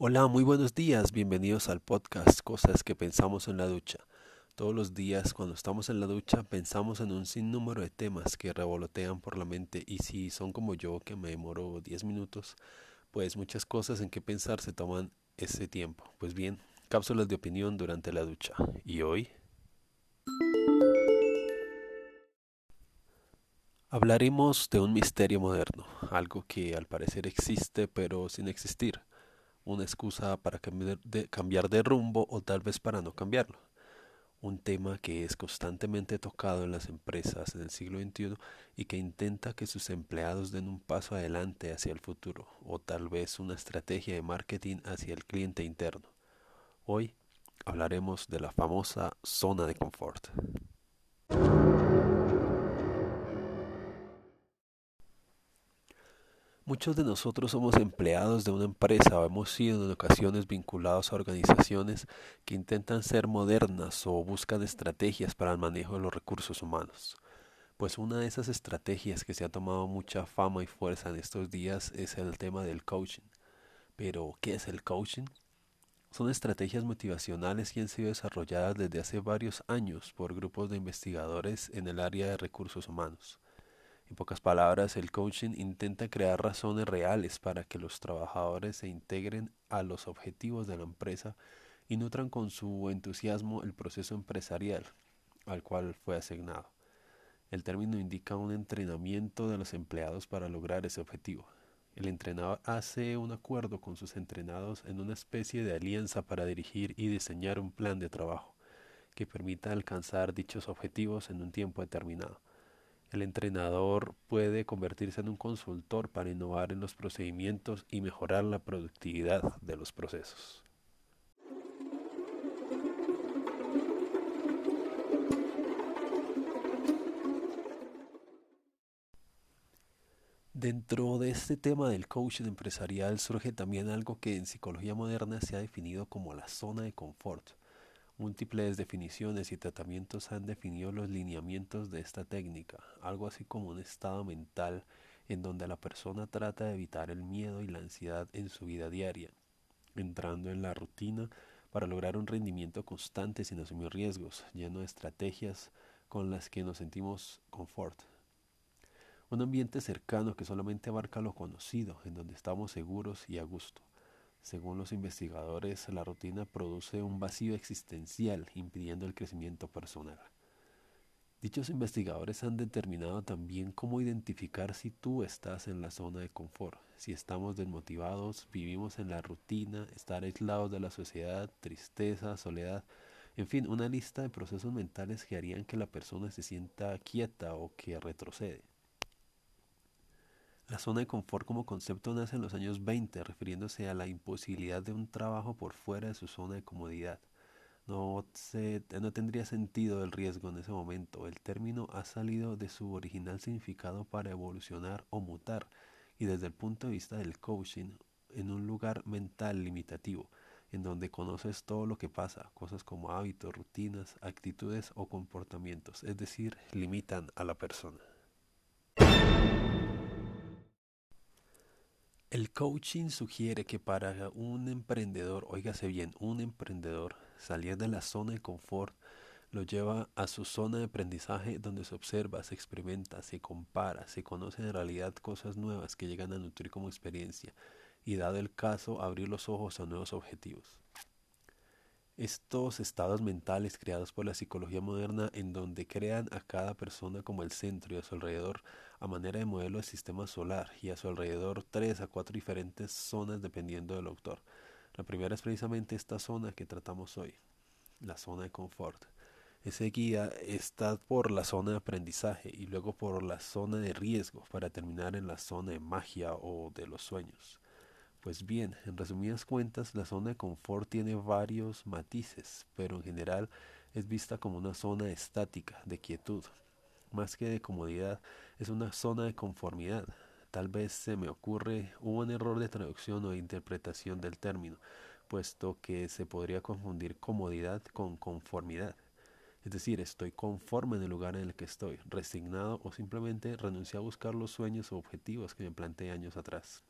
Hola, muy buenos días, bienvenidos al podcast Cosas que pensamos en la ducha. Todos los días cuando estamos en la ducha pensamos en un sinnúmero de temas que revolotean por la mente y si son como yo que me demoro 10 minutos, pues muchas cosas en que pensar se toman ese tiempo. Pues bien, cápsulas de opinión durante la ducha. ¿Y hoy? Hablaremos de un misterio moderno, algo que al parecer existe pero sin existir una excusa para cambiar de, rumbo o tal vez para no cambiarlo. Un tema que es constantemente tocado en las empresas en el siglo XXI y que intenta que sus empleados den un paso adelante hacia el futuro o tal vez una estrategia de marketing hacia el cliente interno. Hoy hablaremos de la famosa zona de confort. Muchos de nosotros somos empleados de una empresa o hemos sido en ocasiones vinculados a organizaciones que intentan ser modernas o buscan estrategias para el manejo de los recursos humanos. Pues una de esas estrategias que se ha tomado mucha fama y fuerza en estos días es el tema del coaching. Pero, ¿qué es el coaching? Son estrategias motivacionales que han sido desarrolladas desde hace varios años por grupos de investigadores en el área de recursos humanos. En pocas palabras, el coaching intenta crear razones reales para que los trabajadores se integren a los objetivos de la empresa y nutran con su entusiasmo el proceso empresarial al cual fue asignado. El término indica un entrenamiento de los empleados para lograr ese objetivo. El entrenador hace un acuerdo con sus entrenados en una especie de alianza para dirigir y diseñar un plan de trabajo que permita alcanzar dichos objetivos en un tiempo determinado. El entrenador puede convertirse en un consultor para innovar en los procedimientos y mejorar la productividad de los procesos. Dentro de este tema del coaching empresarial surge también algo que en psicología moderna se ha definido como la zona de confort Múltiples definiciones y tratamientos han definido los lineamientos de esta técnica, algo así como un estado mental en donde la persona trata de evitar el miedo y la ansiedad en su vida diaria, entrando en la rutina para lograr un rendimiento constante sin asumir riesgos, lleno de estrategias con las que nos sentimos confort. Un ambiente cercano que solamente abarca lo conocido, en donde estamos seguros y a gusto. Según los investigadores, la rutina produce un vacío existencial, impidiendo el crecimiento personal. Dichos investigadores han determinado también cómo identificar si tú estás en la zona de confort, si estamos desmotivados, vivimos en la rutina, estar aislados de la sociedad, tristeza, soledad, en fin, una lista de procesos mentales que harían que la persona se sienta quieta o que retrocede. La zona de confort como concepto nace en los años 20, refiriéndose a la imposibilidad de un trabajo por fuera de su zona de comodidad. No, no tendría sentido el riesgo en ese momento. El término ha salido de su original significado para evolucionar o mutar, y desde el punto de vista del coaching, en un lugar mental limitativo, en donde conoces todo lo que pasa, cosas como hábitos, rutinas, actitudes o comportamientos, es decir, limitan a la persona. El coaching sugiere que para un emprendedor, óigase bien, un emprendedor, salir de la zona de confort lo lleva a su zona de aprendizaje donde se observa, se experimenta, se compara, se conoce en realidad cosas nuevas que llegan a nutrir como experiencia y dado el caso abrir los ojos a nuevos objetivos. Estos estados mentales creados por la psicología moderna en donde crean a cada persona como el centro y a su alrededor a manera de modelo del sistema solar y a su alrededor tres a cuatro diferentes zonas dependiendo del autor. La primera es precisamente esta zona que tratamos hoy, la zona de confort. Ese guía está por la zona de aprendizaje y luego por la zona de riesgo para terminar en la zona de magia o de los sueños. Pues bien, en resumidas cuentas, la zona de confort tiene varios matices, pero en general es vista como una zona estática, de quietud. Más que de comodidad, es una zona de conformidad. Tal vez se me ocurre un error de traducción o de interpretación del término, puesto que se podría confundir comodidad con conformidad. Es decir, estoy conforme en el lugar en el que estoy, resignado o simplemente renuncié a buscar los sueños o objetivos que me planteé años atrás.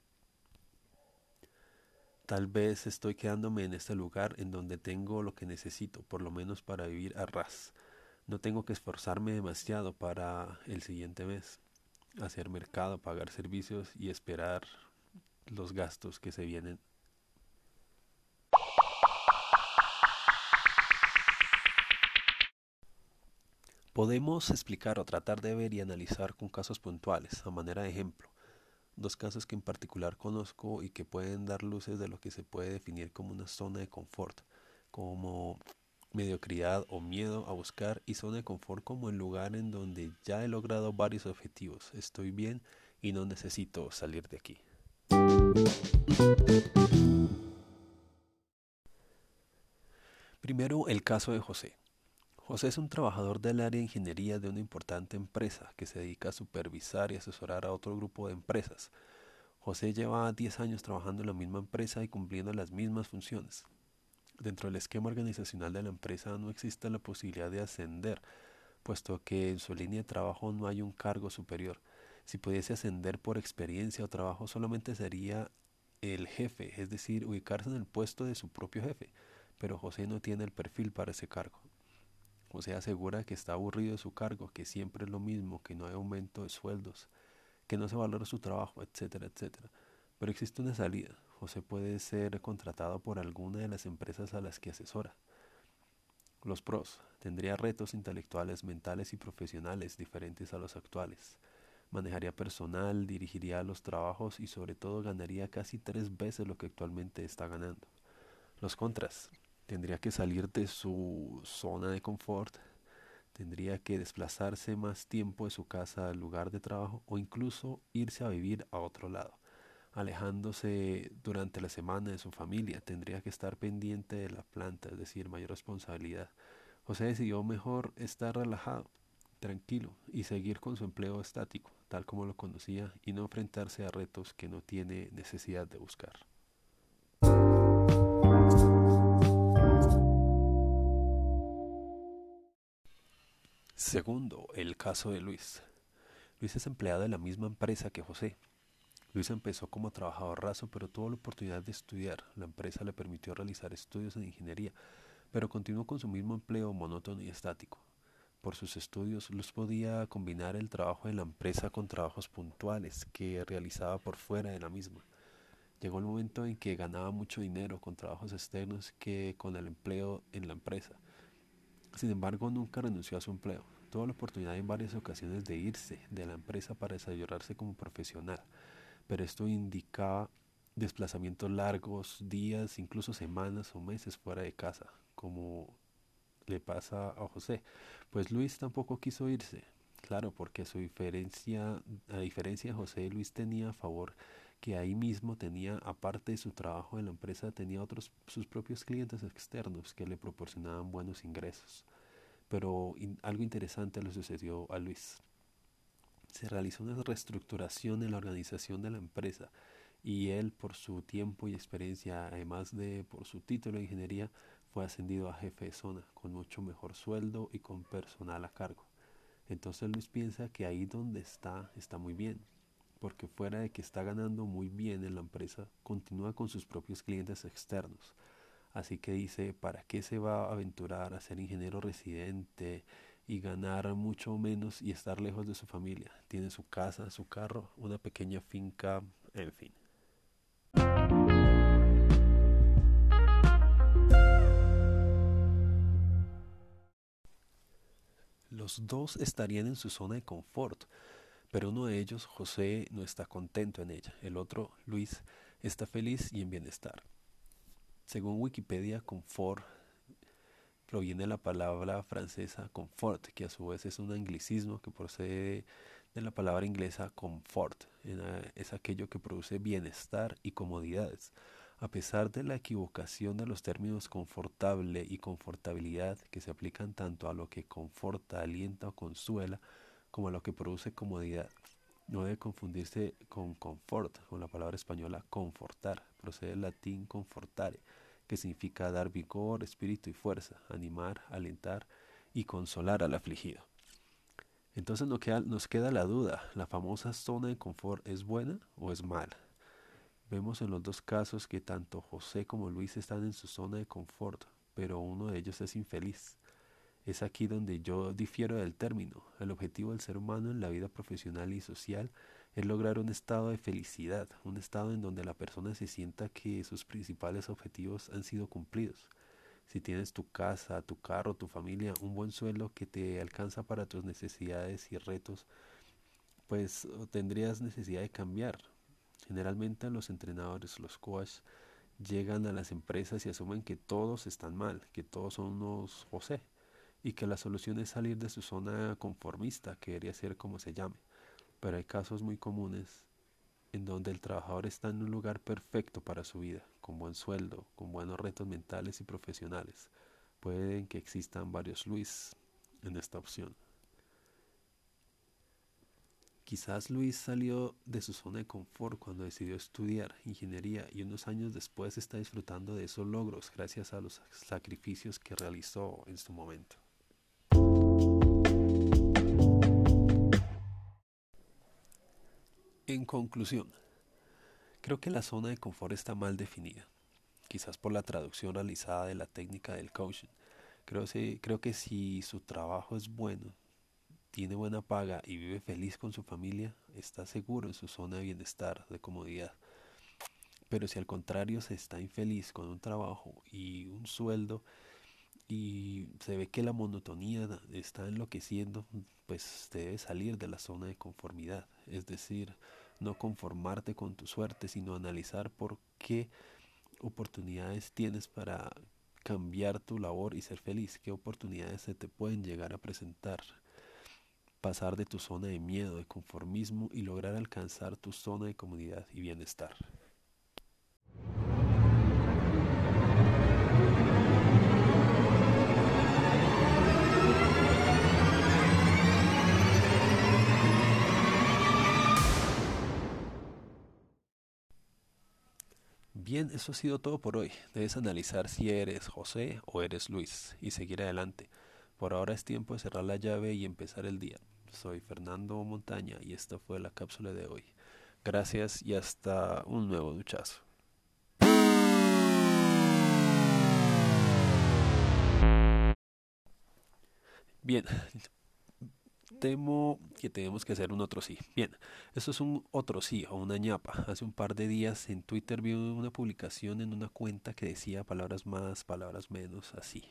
Tal vez estoy quedándome en este lugar en donde tengo lo que necesito, por lo menos para vivir a ras. No tengo que esforzarme demasiado para el siguiente mes, hacer mercado, pagar servicios y esperar los gastos que se vienen. Podemos explicar o tratar de ver y analizar con casos puntuales, a manera de ejemplo, dos casos que en particular conozco y que pueden dar luces de lo que se puede definir como una zona de confort, como mediocridad o miedo a buscar y zona de confort como el lugar en donde ya he logrado varios objetivos, estoy bien y no necesito salir de aquí. Primero el caso de José. José es un trabajador del área de ingeniería de una importante empresa que se dedica a supervisar y asesorar a otro grupo de empresas. José lleva 10 años trabajando en la misma empresa y cumpliendo las mismas funciones. Dentro del esquema organizacional de la empresa no existe la posibilidad de ascender, puesto que en su línea de trabajo no hay un cargo superior. Si pudiese ascender por experiencia o trabajo solamente sería el jefe, es decir, ubicarse en el puesto de su propio jefe, pero José no tiene el perfil para ese cargo. José asegura que está aburrido de su cargo, que siempre es lo mismo, que no hay aumento de sueldos, que no se valora su trabajo, etcétera, etcétera. Pero existe una salida. José puede ser contratado por alguna de las empresas a las que asesora. Los pros. Tendría retos intelectuales, mentales y profesionales diferentes a los actuales. Manejaría personal, dirigiría los trabajos y sobre todo ganaría casi tres veces lo que actualmente está ganando. Los contras tendría que salir de su zona de confort, tendría que desplazarse más tiempo de su casa al lugar de trabajo o incluso irse a vivir a otro lado, alejándose durante la semana de su familia, tendría que estar pendiente de la planta, es decir, mayor responsabilidad. José decidió mejor estar relajado, tranquilo y seguir con su empleo estático, tal como lo conocía, y no enfrentarse a retos que no tiene necesidad de buscar. Segundo, el caso de Luis. Luis es empleado de la misma empresa que José. Luis empezó como trabajador raso, pero tuvo la oportunidad de estudiar. La empresa le permitió realizar estudios en ingeniería, pero continuó con su mismo empleo monótono y estático. Por sus estudios, Luis podía combinar el trabajo en la empresa con trabajos puntuales que realizaba por fuera de la misma. Llegó el momento en que ganaba mucho dinero con trabajos externos que con el empleo en la empresa. Sin embargo, nunca renunció a su empleo. Tuvo la oportunidad en varias ocasiones de irse de la empresa para desarrollarse como profesional, pero esto indicaba desplazamientos largos, días, incluso semanas o meses fuera de casa, como le pasa a José. Pues Luis tampoco quiso irse, claro, porque su diferencia, a diferencia de José, Luis tenía a favor que ahí mismo tenía, aparte de su trabajo en la empresa, tenía otros sus propios clientes externos que le proporcionaban buenos ingresos. Pero algo interesante le sucedió a Luis. Se realizó una reestructuración en la organización de la empresa y él, por su tiempo y experiencia, además de por su título de ingeniería, fue ascendido a jefe de zona, con mucho mejor sueldo y con personal a cargo. Entonces Luis piensa que ahí donde está está muy bien, porque fuera de que está ganando muy bien en la empresa, continúa con sus propios clientes externos. Así que dice, ¿para qué se va a aventurar a ser ingeniero residente y ganar mucho menos y estar lejos de su familia? Tiene su casa, su carro, una pequeña finca, en fin. Los dos estarían en su zona de confort, pero uno de ellos, José, no está contento en ella. El otro, Luis, está feliz y en bienestar. Según Wikipedia, confort proviene de la palabra francesa confort, que a su vez es un anglicismo que procede de la palabra inglesa comfort. Es aquello que produce bienestar y comodidades. A pesar de la equivocación de los términos confortable y confortabilidad que se aplican tanto a lo que conforta, alienta o consuela, como lo que produce comodidad. No debe confundirse con confort, con la palabra española confortar, procede del latín confortare, que significa dar vigor, espíritu y fuerza, animar, alentar y consolar al afligido. Entonces nos queda, nos queda la duda, ¿la famosa zona de confort es buena o es mala? Vemos en los dos casos que tanto José como Luis están en su zona de confort, pero uno de ellos es infeliz. Es aquí donde yo difiero del término. El objetivo del ser humano en la vida profesional y social es lograr un estado de felicidad, un estado en donde la persona se sienta que sus principales objetivos han sido cumplidos. Si tienes tu casa, tu carro, tu familia, un buen sueldo que te alcanza para tus necesidades y retos, pues tendrías necesidad de cambiar. Generalmente los entrenadores, los coaches, llegan a las empresas y asumen que todos están mal, que todos son unos José y que la solución es salir de su zona conformista, que debería ser como se llame. Pero hay casos muy comunes en donde el trabajador está en un lugar perfecto para su vida, con buen sueldo, con buenos retos mentales y profesionales. Pueden que existan varios Luis en esta opción. Quizás Luis salió de su zona de confort cuando decidió estudiar ingeniería y unos años después está disfrutando de esos logros gracias a los sacrificios que realizó en su momento. En conclusión, creo que la zona de confort está mal definida, quizás por la traducción realizada de la técnica del coaching. Creo, creo que si su trabajo es bueno, tiene buena paga y vive feliz con su familia, está seguro en su zona de bienestar, de comodidad. Pero si al contrario se está infeliz con un trabajo y un sueldo y se ve que la monotonía está enloqueciendo, pues debe salir de la zona de conformidad. Es decir, no conformarte con tu suerte, sino analizar por qué oportunidades tienes para cambiar tu labor y ser feliz, qué oportunidades se te pueden llegar a presentar. Pasar de tu zona de miedo, de conformismo y lograr alcanzar tu zona de comodidad y bienestar. Bien, eso ha sido todo por hoy. Debes analizar si eres José o eres Luis y seguir adelante. Por ahora es tiempo de cerrar la llave y empezar el día. Soy Fernando Montaña y esta fue la cápsula de hoy. Gracias y hasta un nuevo duchazo. Bien, temo que tenemos que hacer un otro sí. Bien, eso es un otro sí o una ñapa. Hace un par de días en Twitter vi una publicación en una cuenta que decía palabras más, palabras menos, así.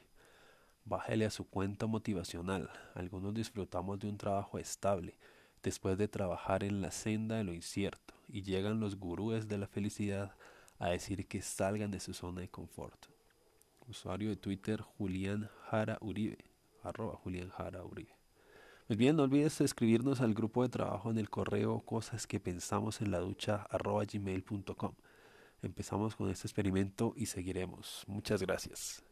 Bájale a su cuenta motivacional. Algunos disfrutamos de un trabajo estable después de trabajar en la senda de lo incierto y llegan los gurúes de la felicidad a decir que salgan de su zona de confort. Usuario de Twitter Julián Jara Uribe, arroba Julián Jara Uribe. Muy bien, no olvides escribirnos al grupo de trabajo en el correo cosas que pensamos en la. Empezamos con este experimento y seguiremos. Muchas gracias.